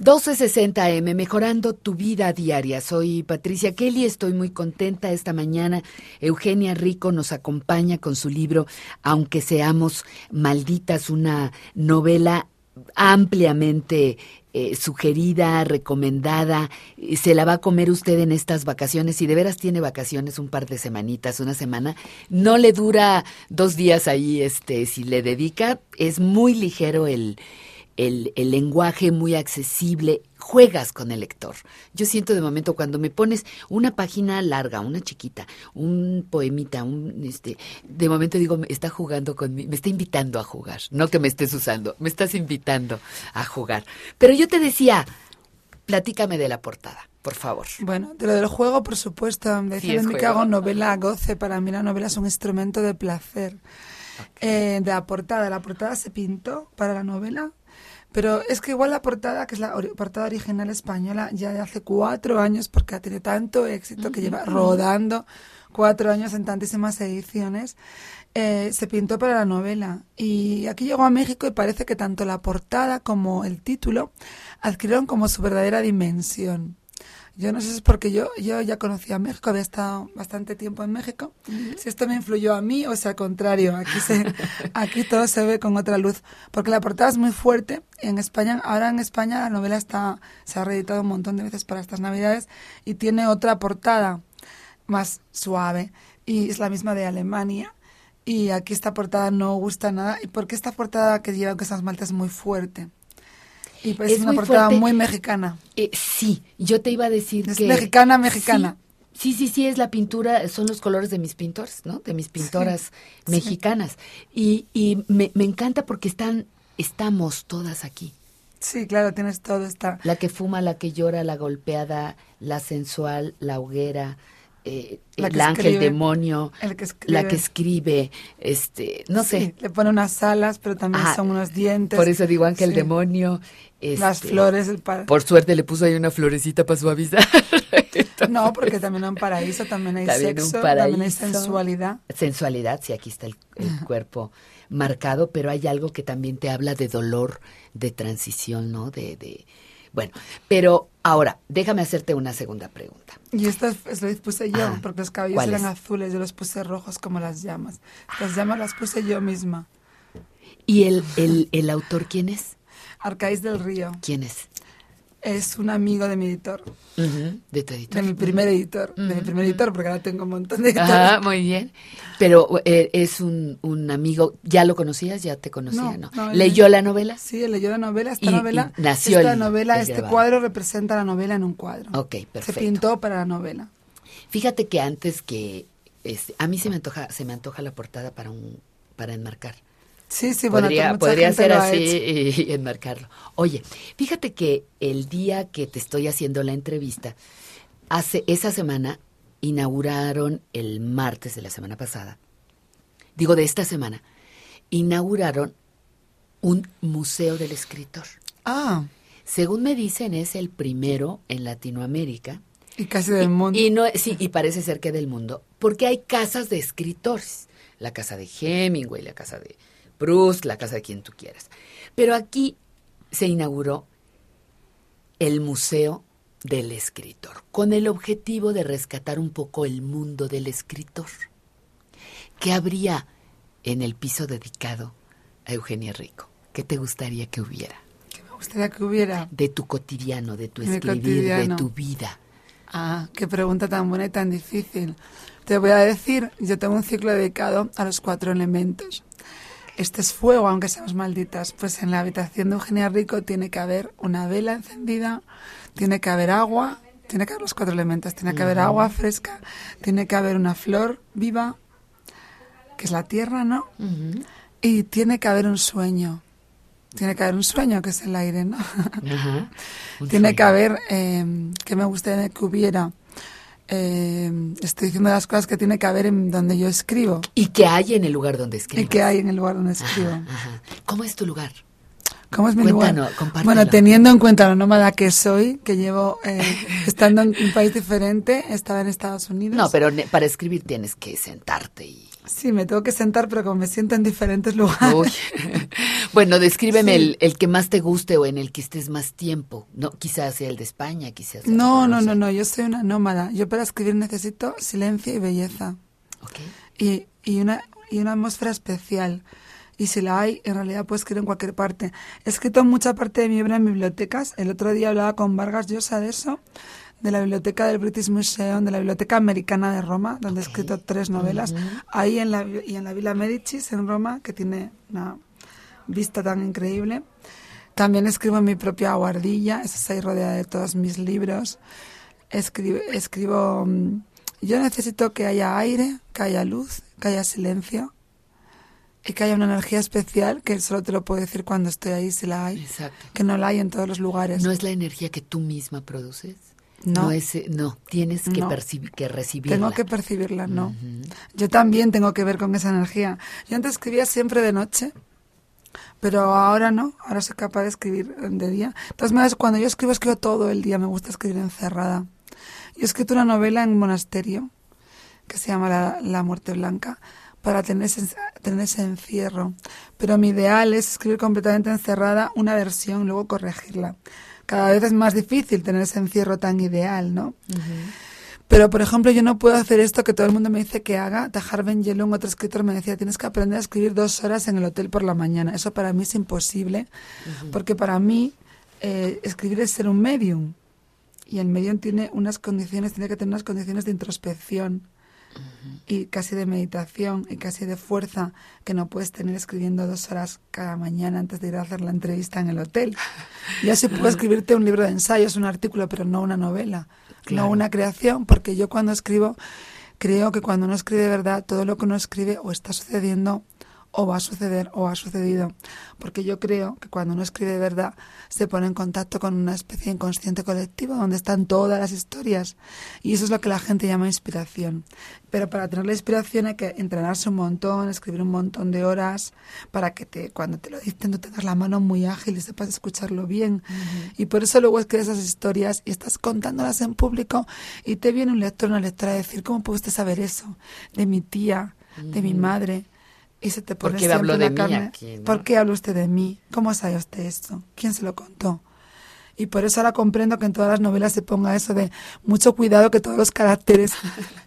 1260M, mejorando tu vida diaria. Soy Patricia Kelly, estoy muy contenta esta mañana. Eugenia Rico nos acompaña con su libro Aunque seamos malditas, una novela ampliamente eh, sugerida, recomendada, se la va a comer usted en estas vacaciones. Si de veras tiene vacaciones, un par de semanitas, una semana, no le dura dos días ahí, este, si le dedica, es muy ligero el, el, el, lenguaje muy accesible, juegas con el lector. Yo siento de momento cuando me pones una página larga, una chiquita, un poemita, un este, de momento digo, me está jugando conmigo, me está invitando a jugar, no que me estés usando, me estás invitando a jugar. Pero yo te decía, platícame de la portada. Por favor. Bueno, de lo del juego, por supuesto. Decían sí, que hago novela goce. Para mí la novela es un instrumento de placer. Okay. Eh, de la portada. La portada se pintó para la novela pero es que igual la portada, que es la or portada original española, ya de hace cuatro años, porque ha tenido tanto éxito que lleva rodando cuatro años en tantísimas ediciones, eh, se pintó para la novela. Y aquí llegó a México y parece que tanto la portada como el título adquirieron como su verdadera dimensión. Yo no sé si es porque yo, yo ya conocía México, había estado bastante tiempo en México. Si esto me influyó a mí o sea al contrario, aquí, se, aquí todo se ve con otra luz. Porque la portada es muy fuerte. En España, ahora en España la novela está, se ha reeditado un montón de veces para estas navidades y tiene otra portada más suave y es la misma de Alemania. Y aquí esta portada no gusta nada. ¿Y porque esta portada que lleva que esas maltas es muy fuerte? Y pues es, una portada fuerte. muy mexicana. Eh, sí, yo te iba a decir es que... mexicana, mexicana. Sí, sí, sí, es la pintura, son los colores de mis pintores, ¿no? De mis pintoras sí, mexicanas. Sí. Y, y me, me, encanta porque están, estamos todas aquí. Sí, claro, tienes todo, está. La que fuma, la que llora, la golpeada, la sensual, la hoguera, eh, el ángel demonio, el que escribe. la que escribe, este, no sí, sé. Le pone unas alas, pero también Ah, son unos dientes. Por eso digo ángel Sí. demonio. Las este, flores, el Por suerte le puso ahí una florecita para suavizar. No, porque también en un paraíso también hay También sexo, también hay sensualidad. Sensualidad, sí, aquí está el, el cuerpo marcado, pero hay algo que también te habla de dolor, de transición, ¿no? De, de, bueno, pero ahora, déjame hacerte una segunda pregunta. Y estas las puse yo, Ah, porque los cabellos eran azules, yo los puse rojos como las llamas. Las llamas las puse yo misma. ¿Y el, el, el autor quién es? Arcaís del Río ¿Quién es? Es un amigo de mi editor, De tu editor. de mi primer editor, de mi primer editor, porque ahora tengo un montón de editores. Ajá, muy bien. Pero eh, es un, un amigo, ¿ya lo conocías? ¿Ya te conocía? No. No, no, él- ¿Leyó la novela? Sí, leyó la novela, esta Y- novela, y nació esta el- novela, el este grabado. cuadro representa la novela en un cuadro. Ok, Se perfecto. pintó para la novela. Fíjate que antes que este, a mí se me antoja, se me antoja la portada para un, para enmarcar. Sí, sí, bueno, podría podría ser así y enmarcarlo. Oye, fíjate que el día que te estoy haciendo la entrevista, hace esa semana inauguraron el martes de la semana pasada. Digo de esta semana. Inauguraron un museo del escritor. Ah, Según me dicen es el primero en Latinoamérica. y casi del mundo. Y no, sí, y parece ser que del mundo, porque hay casas de escritores. La casa de Hemingway, la casa de Proust, la casa de quien tú quieras. Pero aquí se inauguró el Museo del Escritor, con el objetivo de rescatar un poco el mundo del escritor. ¿Qué habría en el piso dedicado a Eugenia Rico? ¿Qué te gustaría que hubiera? que me gustaría que hubiera. De tu cotidiano, de tu escribir, de tu vida. Ah, qué pregunta tan buena y tan difícil. Te voy a decir, yo tengo un ciclo dedicado a los cuatro elementos. Este es fuego, aunque seamos malditas. Pues en la habitación de Eugenia Rico tiene que haber una vela encendida, tiene que haber agua, tiene que haber los cuatro elementos, tiene que haber agua fresca, tiene que haber una flor viva, que es la tierra, ¿no? Y tiene que haber un sueño. tiene que haber un sueño, que es el aire, ¿no? Tiene que haber, eh, que me gustaría que hubiera eh, estoy diciendo las cosas que tiene que haber en donde yo escribo. ¿Y qué hay en el lugar donde escribo? ¿Y qué hay en el lugar donde escribo? ¿Cómo es tu lugar? ¿Cómo es mi lugar? Bueno, teniendo en cuenta la nómada que soy, que llevo eh, estando en un país diferente, estaba en Estados Unidos. No, pero para escribir tienes que sentarte y Sí, me tengo que sentar, pero como me siento en diferentes lugares. Bueno, descríbeme el, el, que más te guste o en el que estés más tiempo. No, quizás sea el de España, quizás. No, no, no, no. Yo soy una nómada. Yo para escribir necesito silencio y belleza. Okay. Y, y una y una atmósfera especial. Y si la hay, en realidad puedo escribir en cualquier parte. He escrito mucha parte de mi obra en bibliotecas. El otro día hablaba con Vargas Llosa de eso de la biblioteca del British Museum, de la Biblioteca Americana de Roma, donde he escrito tres novelas. Ahí en la, y en la Villa Medicis, en Roma, que tiene una vista tan increíble. También escribo en mi propia guardilla, esa está ahí rodeada de todos mis libros. Escribo, escribo, mm, yo necesito que haya aire, que haya luz, que haya silencio y que haya una energía especial que solo te lo puedo decir cuando estoy ahí si la hay. Exacto. Que no la hay en todos los lugares. ¿No es la energía que tú misma produces? No, es, no tienes que, que recibirla. Tengo que percibirla, no. Yo también tengo que ver con esa energía. Yo antes escribía siempre de noche, pero ahora no, ahora soy capaz de escribir de día. Entonces, cuando yo escribo, escribo todo el día, me gusta escribir encerrada. Yo he escrito una novela en un monasterio que se llama La, la Muerte Blanca para tener ese, tener ese encierro. Pero mi ideal es escribir completamente encerrada una versión, luego corregirla cada vez es más difícil tener ese encierro tan ideal, ¿no? Pero, por ejemplo, yo no puedo hacer esto que todo el mundo me dice que haga. Tajar Ben Yelung, otro escritor, me decía, tienes que aprender a escribir dos horas en el hotel por la mañana. Eso para mí es imposible, porque para mí eh, escribir es ser un medium. Y el medium tiene unas condiciones, tiene que tener unas condiciones de introspección y casi de meditación y casi de fuerza que no puedes tener escribiendo dos horas cada mañana antes de ir a hacer la entrevista en el hotel. Ya se puede escribirte un libro de ensayos, un artículo, pero no una novela, no una creación, porque yo cuando escribo creo que cuando uno escribe de verdad, todo lo que uno escribe o está sucediendo o va a suceder o ha sucedido. Porque yo creo que cuando uno escribe de verdad se pone en contacto con una especie de inconsciente colectivo donde están todas las historias. Y eso es lo que la gente llama inspiración. Pero para tener la inspiración hay que entrenarse un montón, escribir un montón de horas para que te, cuando te lo dicen tú tengas la mano muy ágil y sepas escucharlo bien. Y por eso luego escribes esas historias y estás contándolas en público y te viene un lector o una lectora a decir, ¿cómo puede usted saber eso? De mi tía, de mi madre y se te pone ¿Por qué hablo de mí ¿Por qué habla usted de mí? ¿Cómo sabe usted esto? ¿Quién se lo contó? Y por eso ahora comprendo que en todas las novelas se ponga eso de mucho cuidado que todos los caracteres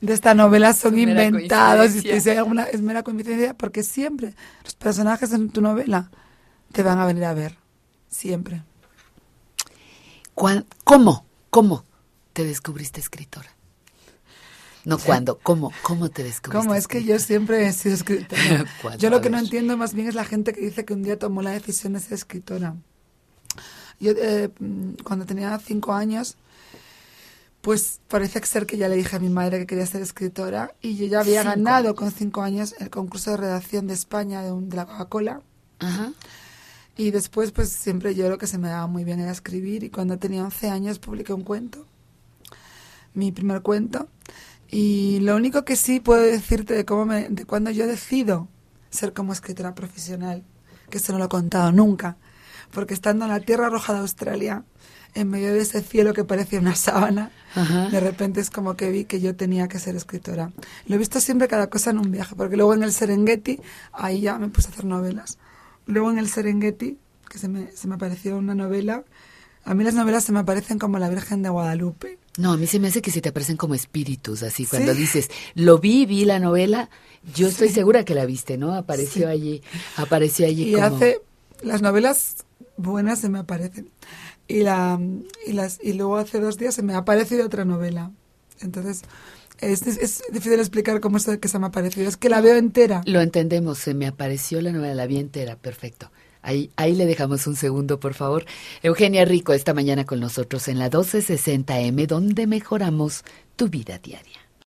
de esta novela son inventados. Y si hay alguna, es mera coincidencia porque siempre los personajes en tu novela te van a venir a ver. Siempre. ¿Cómo? ¿Cómo te descubriste escritora? No, ¿cuándo? ¿Cómo? ¿Cómo te descubriste? ¿Cómo? Es que yo siempre he sido escritora. yo lo que no entiendo más bien es la gente que dice que un día tomó la decisión de ser escritora. Yo eh, cuando tenía cinco años, pues parece ser que ya le dije a mi madre que quería ser escritora y yo ya había ganado con cinco años el concurso de redacción de España de, de la Coca-Cola. Y después, pues siempre yo lo que se me daba muy bien era escribir y cuando tenía 11 años publiqué un cuento, mi primer cuento, y lo único que sí puedo decirte de cómo me, de cuando yo decido ser como escritora profesional, que esto no lo he contado nunca, porque estando en la Tierra Roja de Australia, en medio de ese cielo que parecía una sábana, de repente es como que vi que yo tenía que ser escritora. Lo he visto siempre cada cosa en un viaje, porque luego en el Serengeti, ahí ya me puse a hacer novelas. Luego en el Serengeti, que se me, se me apareció una novela, a mí las novelas se me aparecen como La Virgen de Guadalupe. No, a mí se me hace que se te aparecen como espíritus, así cuando dices, lo vi, vi la novela, yo estoy segura que la viste, ¿no? Apareció allí, apareció allí y hace, las novelas buenas se me aparecen. Y, la, y, las, y luego hace dos días se me ha aparecido otra novela. Entonces, es, es, difícil explicar cómo es que se me ha aparecido. Es que la veo entera. Lo entendemos, se me apareció la novela, la vi entera, perfecto. Ahí, ahí le dejamos un segundo, por favor. Eugenia Rico, esta mañana con nosotros en la 1260M, donde mejoramos tu vida diaria.